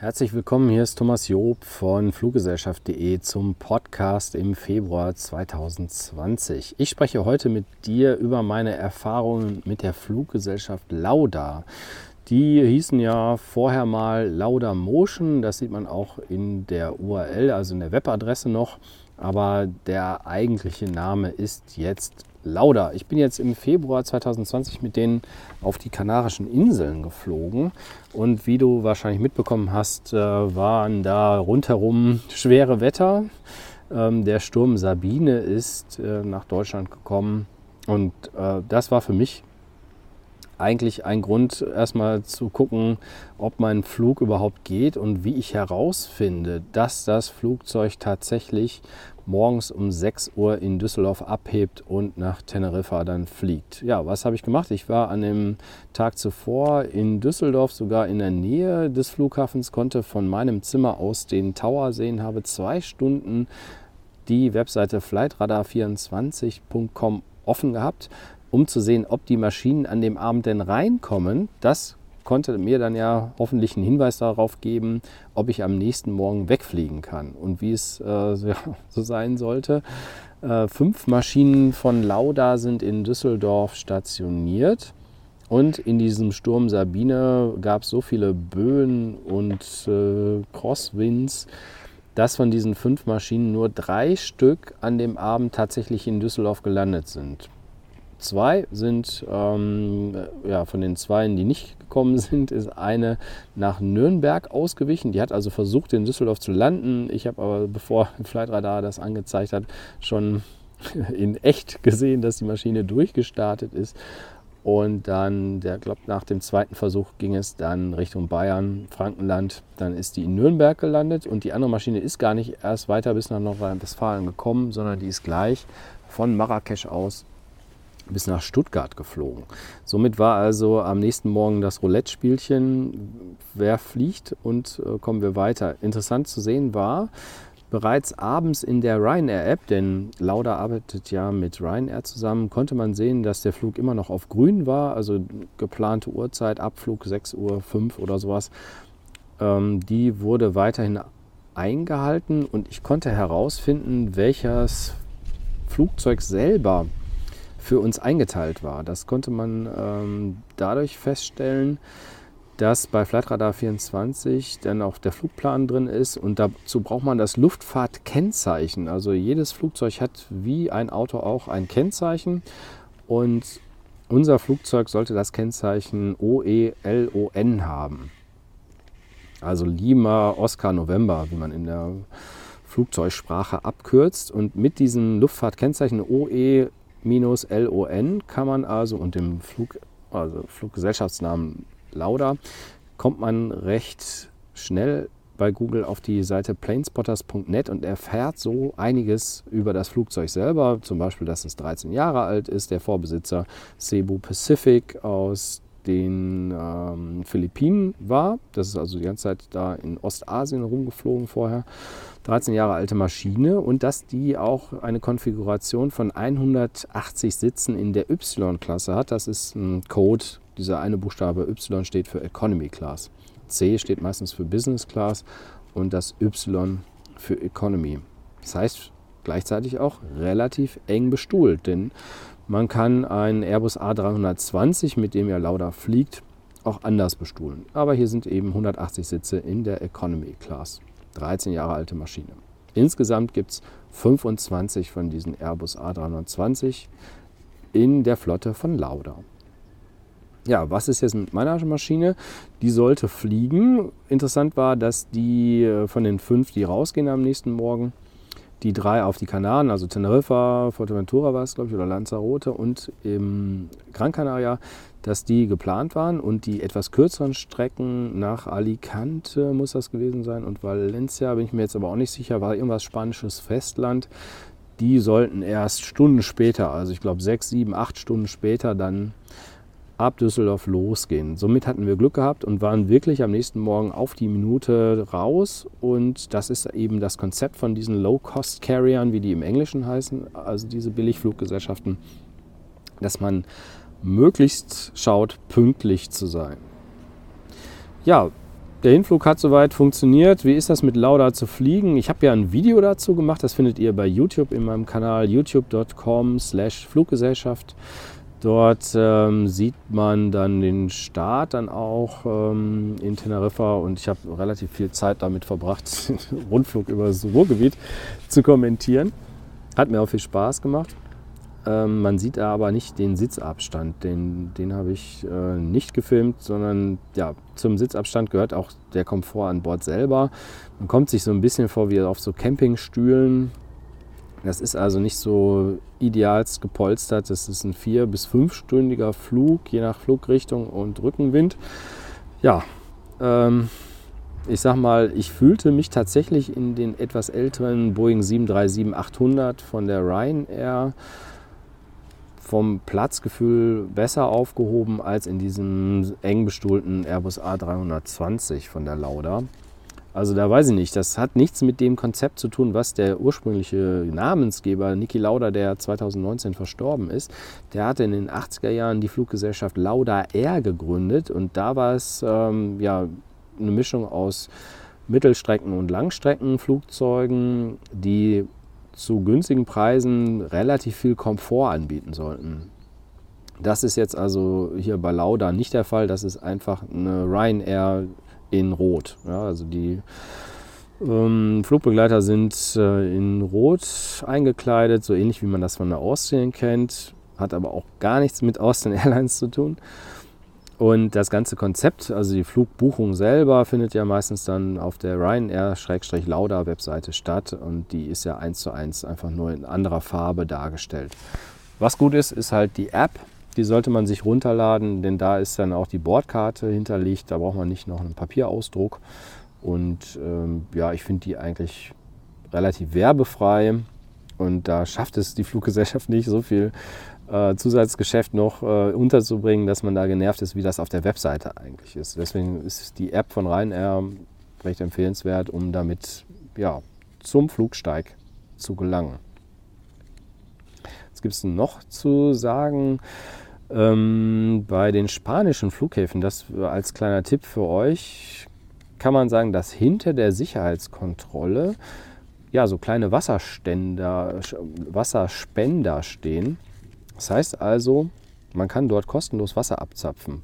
Herzlich willkommen, hier ist Thomas Job von Fluggesellschaft.de zum Podcast im Februar 2020. Ich spreche heute mit dir über meine Erfahrungen mit der Fluggesellschaft Lauda. Die hießen ja vorher mal Lauda Motion, das sieht man auch in der URL, also in der Webadresse noch, aber der eigentliche Name ist jetzt Lauda. Ich bin jetzt im Februar 2020 mit denen auf die Kanarischen Inseln geflogen. Und wie du wahrscheinlich mitbekommen hast, äh, waren da rundherum schwere Wetter. Ähm, der Sturm Sabine ist äh, nach Deutschland gekommen. Und äh, das war für mich eigentlich ein Grund, erstmal zu gucken, ob mein Flug überhaupt geht und wie ich herausfinde, dass das Flugzeug tatsächlich morgens um 6 Uhr in Düsseldorf abhebt und nach Teneriffa dann fliegt. Ja, was habe ich gemacht? Ich war an dem Tag zuvor in Düsseldorf, sogar in der Nähe des Flughafens, konnte von meinem Zimmer aus den Tower sehen, habe zwei Stunden die Webseite flightradar24.com offen gehabt, um zu sehen, ob die Maschinen an dem Abend denn reinkommen. Das konnte mir dann ja hoffentlich einen Hinweis darauf geben, ob ich am nächsten Morgen wegfliegen kann. Und wie es äh, so sein sollte, äh, fünf Maschinen von Lauda sind in Düsseldorf stationiert. Und in diesem Sturm Sabine gab es so viele Böen und äh, Crosswinds, dass von diesen fünf Maschinen nur drei Stück an dem Abend tatsächlich in Düsseldorf gelandet sind. Zwei sind, ähm, ja, von den zwei, die nicht gekommen sind, ist eine nach Nürnberg ausgewichen. Die hat also versucht, in Düsseldorf zu landen. Ich habe aber, bevor Flightradar das angezeigt hat, schon in echt gesehen, dass die Maschine durchgestartet ist. Und dann, der glaubt, nach dem zweiten Versuch ging es dann Richtung Bayern, Frankenland. Dann ist die in Nürnberg gelandet und die andere Maschine ist gar nicht erst weiter bis nach Nordrhein-Westfalen gekommen, sondern die ist gleich von Marrakesch aus bis nach Stuttgart geflogen. Somit war also am nächsten Morgen das Roulette-Spielchen, wer fliegt und äh, kommen wir weiter. Interessant zu sehen war, bereits abends in der Ryanair-App, denn Lauda arbeitet ja mit Ryanair zusammen, konnte man sehen, dass der Flug immer noch auf grün war, also geplante Uhrzeit, Abflug 6.05 Uhr oder sowas. Ähm, die wurde weiterhin eingehalten und ich konnte herausfinden, welches Flugzeug selber für uns eingeteilt war. Das konnte man ähm, dadurch feststellen, dass bei Flightradar 24 dann auch der Flugplan drin ist und dazu braucht man das Luftfahrtkennzeichen. Also jedes Flugzeug hat wie ein Auto auch ein Kennzeichen und unser Flugzeug sollte das Kennzeichen OELON haben. Also Lima, Oscar, November, wie man in der Flugzeugsprache abkürzt. Und mit diesem Luftfahrtkennzeichen OE minus LON kann man also und dem Flug, also Fluggesellschaftsnamen Lauda kommt man recht schnell bei Google auf die Seite planespotters.net und erfährt so einiges über das Flugzeug selber. Zum Beispiel, dass es 13 Jahre alt ist, der Vorbesitzer Cebu Pacific aus den ähm, Philippinen war. Das ist also die ganze Zeit da in Ostasien rumgeflogen vorher. 13 Jahre alte Maschine und dass die auch eine Konfiguration von 180 Sitzen in der Y-Klasse hat. Das ist ein Code, dieser eine Buchstabe Y steht für Economy Class. C steht meistens für Business Class und das Y für Economy. Das heißt gleichzeitig auch relativ eng bestuhlt, denn man kann einen Airbus A320, mit dem ja Lauda fliegt, auch anders bestuhlen. Aber hier sind eben 180 Sitze in der Economy Class. 13 Jahre alte Maschine. Insgesamt gibt es 25 von diesen Airbus A320 in der Flotte von Lauda. Ja, was ist jetzt mit meiner Maschine? Die sollte fliegen. Interessant war, dass die äh, von den fünf, die rausgehen am nächsten Morgen, die drei auf die Kanaren, also Teneriffa, Fuerteventura war es, glaube ich, oder Lanzarote und im Gran Canaria, dass die geplant waren und die etwas kürzeren Strecken nach Alicante muss das gewesen sein und Valencia, bin ich mir jetzt aber auch nicht sicher, war irgendwas spanisches Festland. Die sollten erst Stunden später, also ich glaube sechs, sieben, acht Stunden später dann ab Düsseldorf losgehen. Somit hatten wir Glück gehabt und waren wirklich am nächsten Morgen auf die Minute raus. Und das ist eben das Konzept von diesen Low-Cost-Carriern, wie die im Englischen heißen, also diese Billigfluggesellschaften, dass man möglichst schaut, pünktlich zu sein. Ja, der Hinflug hat soweit funktioniert. Wie ist das mit Lauda zu fliegen? Ich habe ja ein Video dazu gemacht, das findet ihr bei YouTube in meinem Kanal youtube.com slash Fluggesellschaft. Dort ähm, sieht man dann den Start dann auch ähm, in Teneriffa und ich habe relativ viel Zeit damit verbracht, den Rundflug über das Ruhrgebiet zu kommentieren. Hat mir auch viel Spaß gemacht. Ähm, man sieht aber nicht den Sitzabstand, den, den habe ich äh, nicht gefilmt, sondern ja, zum Sitzabstand gehört auch der Komfort an Bord selber. Man kommt sich so ein bisschen vor wie auf so Campingstühlen. Das ist also nicht so idealst gepolstert. Das ist ein vier- bis fünfstündiger Flug, je nach Flugrichtung und Rückenwind. Ja, ähm, ich sag mal, ich fühlte mich tatsächlich in den etwas älteren Boeing 737-800 von der Ryanair vom Platzgefühl besser aufgehoben als in diesem eng bestuhlten Airbus A320 von der Lauda. Also da weiß ich nicht, das hat nichts mit dem Konzept zu tun, was der ursprüngliche Namensgeber Niki Lauda, der 2019 verstorben ist, der hatte in den 80er Jahren die Fluggesellschaft Lauda Air gegründet und da war es ähm, ja, eine Mischung aus Mittelstrecken- und Langstreckenflugzeugen, die zu günstigen Preisen relativ viel Komfort anbieten sollten. Das ist jetzt also hier bei Lauda nicht der Fall. Das ist einfach eine Ryanair in Rot. Ja, also die ähm, Flugbegleiter sind äh, in Rot eingekleidet, so ähnlich wie man das von der Austrian kennt. Hat aber auch gar nichts mit Austrian Airlines zu tun. Und das ganze Konzept, also die Flugbuchung selber, findet ja meistens dann auf der Ryanair-Lauda-Webseite statt und die ist ja eins zu eins einfach nur in anderer Farbe dargestellt. Was gut ist, ist halt die App. Die sollte man sich runterladen, denn da ist dann auch die Bordkarte hinterlegt. Da braucht man nicht noch einen Papierausdruck. Und ähm, ja, ich finde die eigentlich relativ werbefrei. Und da schafft es die Fluggesellschaft nicht, so viel äh, Zusatzgeschäft noch äh, unterzubringen, dass man da genervt ist, wie das auf der Webseite eigentlich ist. Deswegen ist die App von Ryanair recht empfehlenswert, um damit ja, zum Flugsteig zu gelangen. Gibt es noch zu sagen? Ähm, bei den spanischen Flughäfen, das als kleiner Tipp für euch, kann man sagen, dass hinter der Sicherheitskontrolle ja, so kleine Wasserständer, Wasserspender stehen. Das heißt also, man kann dort kostenlos Wasser abzapfen.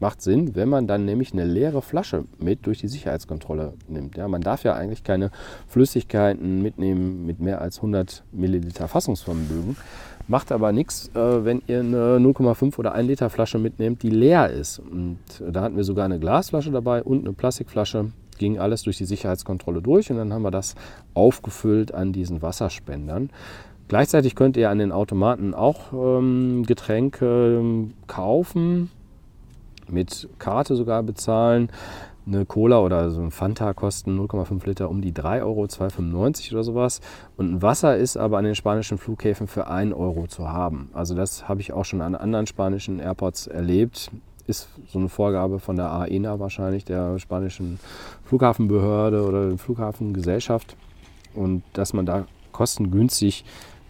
Macht Sinn, wenn man dann nämlich eine leere Flasche mit durch die Sicherheitskontrolle nimmt. Ja, man darf ja eigentlich keine Flüssigkeiten mitnehmen mit mehr als 100 Milliliter Fassungsvermögen. Macht aber nichts, äh, wenn ihr eine 0,5 oder 1 Liter Flasche mitnehmt, die leer ist. Und da hatten wir sogar eine Glasflasche dabei und eine Plastikflasche. Ging alles durch die Sicherheitskontrolle durch und dann haben wir das aufgefüllt an diesen Wasserspendern. Gleichzeitig könnt ihr an den Automaten auch ähm, Getränke ähm, kaufen, mit Karte sogar bezahlen. Eine Cola oder so ein Fanta kosten 0,5 Liter um die 3 Euro, 2,95 oder sowas. Und ein Wasser ist aber an den spanischen Flughäfen für 1 Euro zu haben. Also das habe ich auch schon an anderen spanischen Airports erlebt. Ist so eine Vorgabe von der AENA wahrscheinlich, der spanischen Flughafenbehörde oder Flughafengesellschaft. Und dass man da kostengünstig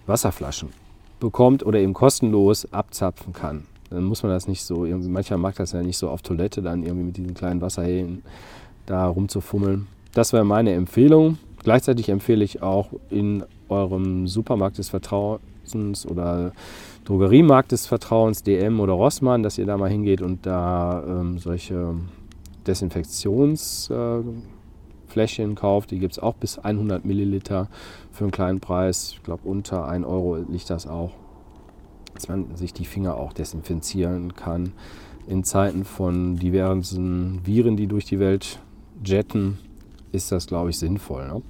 Wasserflaschen bekommt oder eben kostenlos abzapfen kann. Dann muss man das nicht so, irgendwie, mancher mag das ja nicht so auf Toilette, dann irgendwie mit diesen kleinen Wasserhähnen da rumzufummeln. Das wäre meine Empfehlung. Gleichzeitig empfehle ich auch in eurem Supermarkt des Vertrauens oder Drogeriemarkt des Vertrauens, DM oder Rossmann, dass ihr da mal hingeht und da ähm, solche Desinfektions... Äh, kauft. Die gibt es auch bis 100 Milliliter für einen kleinen Preis. Ich glaube, unter 1 Euro liegt das auch. Dass man sich die Finger auch desinfizieren kann. In Zeiten von diversen Viren, die durch die Welt jetten, ist das, glaube ich, sinnvoll. Ne?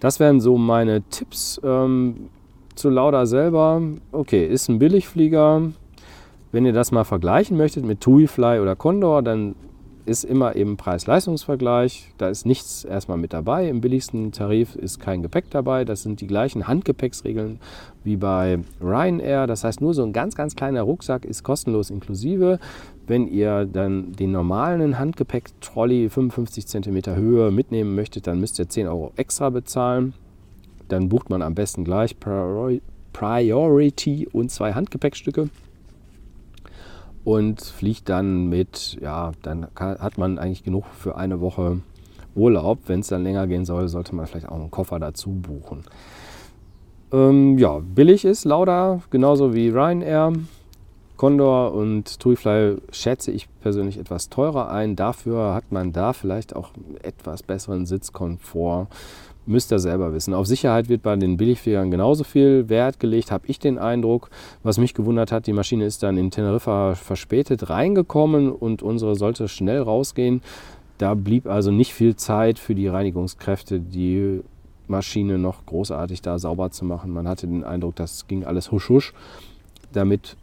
Das wären so meine Tipps ähm, zu Lauda selber. Okay, ist ein Billigflieger. Wenn ihr das mal vergleichen möchtet mit TUI Fly oder Condor, dann ist immer eben Preis-Leistungs-Vergleich. Da ist nichts erstmal mit dabei. Im billigsten Tarif ist kein Gepäck dabei. Das sind die gleichen Handgepäcksregeln wie bei Ryanair. Das heißt, nur so ein ganz, ganz kleiner Rucksack ist kostenlos inklusive. Wenn ihr dann den normalen Handgepäck-Trolley 55 cm Höhe mitnehmen möchtet, dann müsst ihr 10 Euro extra bezahlen. Dann bucht man am besten gleich Priority und zwei Handgepäckstücke. Und fliegt dann mit, ja, dann kann, hat man eigentlich genug für eine Woche Urlaub. Wenn es dann länger gehen soll, sollte man vielleicht auch einen Koffer dazu buchen. Ähm, ja, billig ist Lauda, genauso wie Ryanair. Condor und TuiFly schätze ich persönlich etwas teurer ein. Dafür hat man da vielleicht auch etwas besseren Sitzkomfort. Müsst ihr selber wissen. Auf Sicherheit wird bei den Billigfliegern genauso viel Wert gelegt, habe ich den Eindruck. Was mich gewundert hat, die Maschine ist dann in Teneriffa verspätet reingekommen und unsere sollte schnell rausgehen. Da blieb also nicht viel Zeit für die Reinigungskräfte, die Maschine noch großartig da sauber zu machen. Man hatte den Eindruck, das ging alles husch husch, damit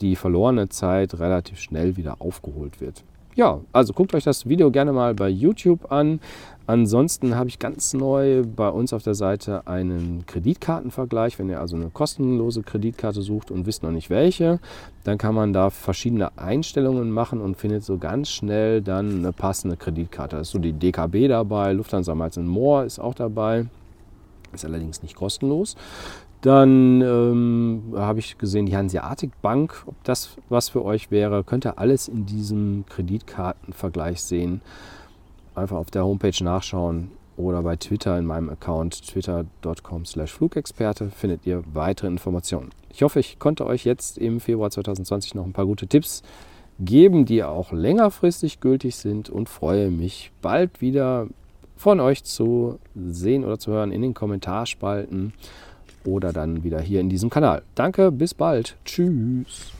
die verlorene Zeit relativ schnell wieder aufgeholt wird. Ja, also guckt euch das Video gerne mal bei YouTube an. Ansonsten habe ich ganz neu bei uns auf der Seite einen Kreditkartenvergleich. Wenn ihr also eine kostenlose Kreditkarte sucht und wisst noch nicht welche, dann kann man da verschiedene Einstellungen machen und findet so ganz schnell dann eine passende Kreditkarte. Da ist so die DKB dabei, Lufthansa Miles More ist auch dabei. Ist allerdings nicht kostenlos. Dann ähm, habe ich gesehen, die Hanseatic Bank, ob das was für euch wäre, könnt ihr alles in diesem Kreditkartenvergleich sehen. Einfach auf der Homepage nachschauen oder bei Twitter in meinem Account twitter.com/flugexperte findet ihr weitere Informationen. Ich hoffe, ich konnte euch jetzt im Februar 2020 noch ein paar gute Tipps geben, die auch längerfristig gültig sind und freue mich bald wieder von euch zu sehen oder zu hören in den Kommentarspalten oder dann wieder hier in diesem Kanal. Danke, bis bald. Tschüss.